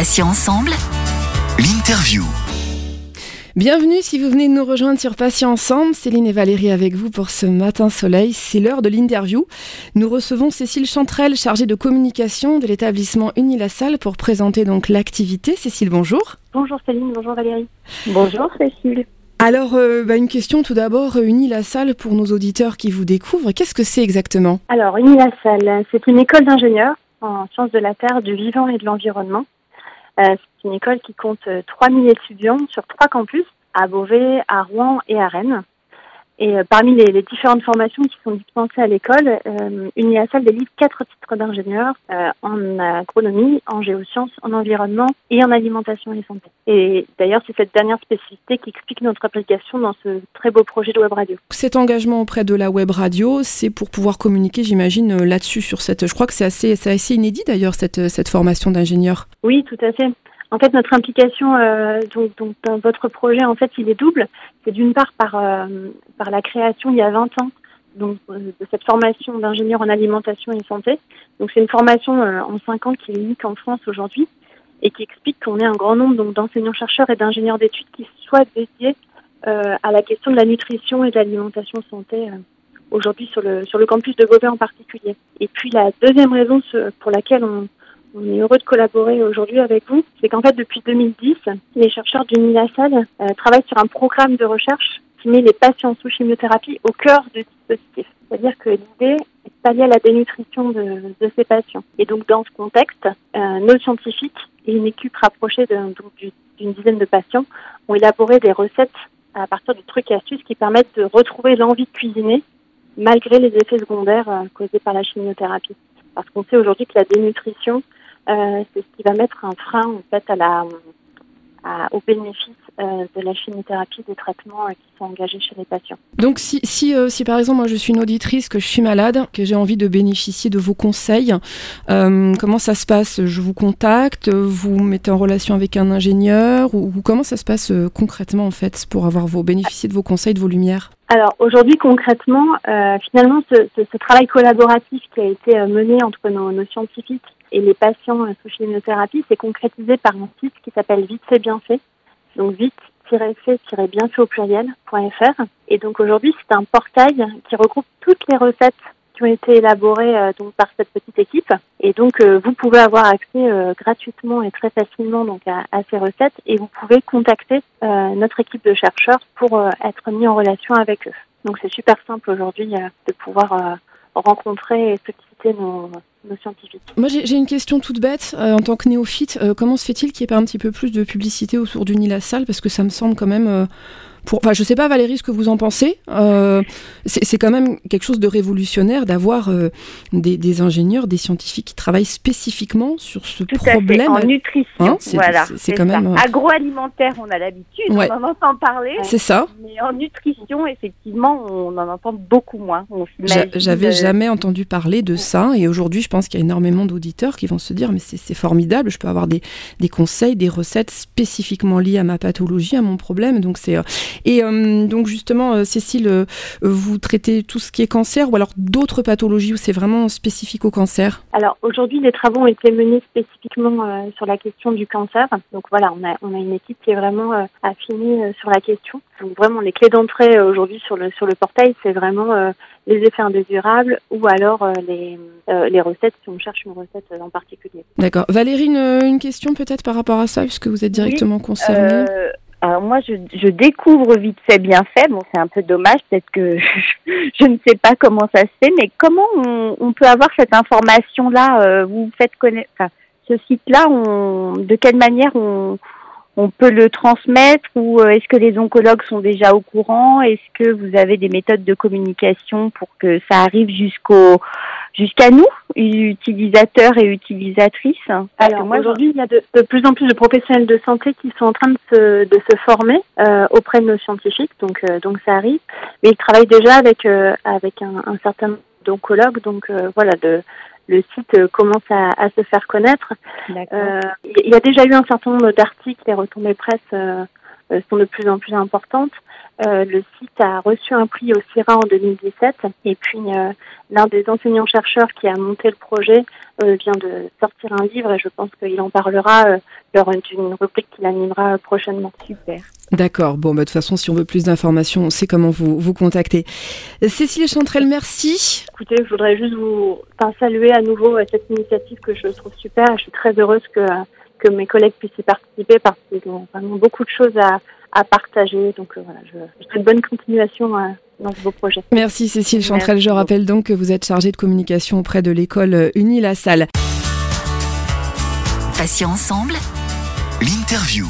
Patients ensemble. L'interview. Bienvenue si vous venez de nous rejoindre sur Patients Ensemble. Céline et Valérie avec vous pour ce matin soleil. C'est l'heure de l'interview. Nous recevons Cécile Chantrel, chargée de communication de l'établissement Unilassal pour présenter donc l'activité. Cécile, bonjour. Bonjour Céline, bonjour Valérie. Bonjour Cécile. Alors, euh, bah, une question tout d'abord. Unilassal, pour nos auditeurs qui vous découvrent, qu'est-ce que c'est exactement? Alors, Unilassal, c'est une école d'ingénieurs en sciences de la Terre, du vivant et de l'environnement. Euh, c'est une école qui compte 3000 étudiants sur trois campus, à Beauvais, à Rouen et à Rennes. Et euh, parmi les, les, différentes formations qui sont dispensées à l'école, euh, délivre quatre titres d'ingénieur euh, en agronomie, en géosciences, en environnement et en alimentation et santé. Et d'ailleurs, c'est cette dernière spécificité qui explique notre application dans ce très beau projet de web radio. Cet engagement auprès de la web radio, c'est pour pouvoir communiquer, j'imagine, euh, là-dessus sur cette. Je crois que c'est assez, assez inédit d'ailleurs cette cette formation d'ingénieur. Oui, tout à fait. En fait, notre implication euh, donc, donc, dans votre projet, en fait, il est double. C'est d'une part par, euh, par la création il y a 20 ans donc, euh, de cette formation d'ingénieur en alimentation et santé. Donc, c'est une formation euh, en 5 ans qui est unique en France aujourd'hui et qui explique qu'on est un grand nombre donc d'enseignants-chercheurs et d'ingénieurs d'études qui soient dédiés euh, à la question de la nutrition et de l'alimentation santé aujourd'hui sur le, sur le campus de Beauvais en particulier. Et puis, la deuxième raison pour laquelle on on est heureux de collaborer aujourd'hui avec vous. C'est qu'en fait, depuis 2010, les chercheurs du NILASAL euh, travaillent sur un programme de recherche qui met les patients sous chimiothérapie au cœur du dispositif. C'est-à-dire que l'idée est de pallier à la dénutrition de, ces patients. Et donc, dans ce contexte, euh, nos scientifiques et une équipe rapprochée d'une dizaine de patients ont élaboré des recettes à partir de trucs et astuces qui permettent de retrouver l'envie de cuisiner malgré les effets secondaires euh, causés par la chimiothérapie. Parce qu'on sait aujourd'hui que la dénutrition euh, c'est ce qui va mettre un frein en fait à la à, au bénéfice euh, de la chimiothérapie des traitements euh, qui sont engagés chez les patients. Donc si, si, euh, si par exemple moi je suis une auditrice, que je suis malade, que j'ai envie de bénéficier de vos conseils, comment ça se passe? Je vous contacte, vous mettez en relation avec un ingénieur ou, ou comment ça se passe concrètement en fait pour avoir vos bénéficier de vos conseils, de vos lumières? Alors aujourd'hui concrètement, finalement ce, ce, ce, travail collaboratif qui a été mené entre nos, nos scientifiques et les patients sous chimiothérapie s'est concrétisé par un site qui s'appelle Vite fait bien fait. Donc vite-fait-bienfait au pluriel.fr. Et donc aujourd'hui, c'est un portail qui regroupe toutes les recettes qui ont été élaborées euh, donc par cette petite équipe. Et donc euh, vous pouvez avoir accès euh, gratuitement et très facilement donc à, à, ces recettes et vous pouvez contacter notre équipe de chercheurs pour être mis en relation avec eux. Donc c'est super simple aujourd'hui de pouvoir rencontrer et solliciter nos, Moi, j'ai une question toute bête. Euh, en tant que néophyte, euh, comment se fait-il qu'il n'y ait pas un petit peu plus de publicité autour du Nilasal Parce que ça me semble quand même euh, pour, enfin, je sais pas Valérie ce que vous en pensez. Euh, c'est quand même quelque chose de révolutionnaire d'avoir euh, des, des, ingénieurs, des scientifiques qui travaillent spécifiquement sur ce Tout problème. À fait. En nutrition, hein, voilà. C'est quand ça. même agroalimentaire. On a l'habitude, ouais. on en entend parler. C'est ça. Mais en nutrition, effectivement, on en entend beaucoup moins. J'avais de... jamais entendu parler de ça, et aujourd'hui, je pense qu'il y a énormément d'auditeurs qui vont se dire mais c'est formidable, je peux avoir des, des conseils, des recettes spécifiquement liées à ma pathologie, à mon problème. Donc c'est et euh, donc justement, euh, Cécile, euh, vous traitez tout ce qui est cancer ou alors d'autres pathologies où c'est vraiment spécifique au cancer? Alors aujourd'hui, les travaux ont été menés spécifiquement sur la question du cancer. Donc voilà, on a, on a une équipe qui est vraiment affinée sur la question. Donc vraiment, les clés d'entrée aujourd'hui sur le, sur le portail, c'est vraiment les effets indésirables ou alors les, les recettes si on cherche une recette en particulier. D'accord. Valérie, une, une question peut-être par rapport à ça, puisque vous êtes directement oui, concernée alors moi, je, je, découvre vite fait, bien fait. Bon, c'est un peu dommage, peut-être que je, ne sais pas comment ça se fait, mais comment on, on peut avoir cette information-là euh, Vous faites connaître ce site-là, de quelle manière on, on peut le transmettre ou est-ce que les oncologues sont déjà au courant? Est-ce que vous avez des méthodes de communication pour que ça arrive jusqu'au jusqu'à nous, utilisateurs et utilisatrices Alors moi aujourd'hui, il y a de, de, plus en plus de professionnels de santé qui sont en train de se, de se former euh, auprès de nos scientifiques, donc euh, donc ça arrive. Mais ils travaillent déjà avec euh, avec un, un certain nombre d'oncologues, donc euh, voilà de le site euh, commence à, à, se faire connaître. Il euh, y a déjà eu un certain nombre d'articles et retombées presse euh, sont de plus en plus importantes. Euh, le site a reçu un prix au CIRA en 2017 et puis euh, l'un des enseignants-chercheurs qui a monté le projet euh, vient de sortir un livre et je pense qu'il en parlera lors d'une rubrique qu'il animera prochainement. Super. D'accord. Bon, bah, de toute façon, si on veut plus d'informations, on sait comment vous, vous contacter. Cécile Chantrel, merci. Écoutez, je voudrais juste vous saluer à nouveau cette initiative que je trouve super. Je suis très heureuse que, que mes collègues puissent y participer parce qu'ils ont vraiment beaucoup de choses à, à partager. Donc euh, voilà, je, je souhaite bonne continuation euh, dans vos projets. Merci Cécile Chantrel. Je rappelle donc que vous êtes chargée de communication auprès de l'école Uni La Salle. Patients ensemble, l'interview.